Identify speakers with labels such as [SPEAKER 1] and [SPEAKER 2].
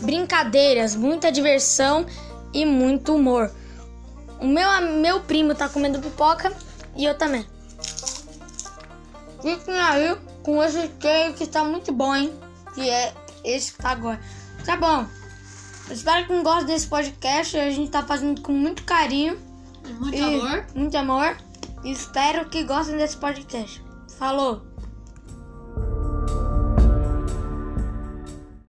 [SPEAKER 1] brincadeiras, muita diversão e muito humor. O meu, meu primo tá comendo pipoca e eu também. Fiquem aí com esse queijo que tá muito bom, hein? Que é esse que tá agora. Tá bom. Espero que gostem desse podcast. A gente tá fazendo com muito carinho.
[SPEAKER 2] Muito amor.
[SPEAKER 1] Muito amor. E espero que gostem desse podcast. Falou!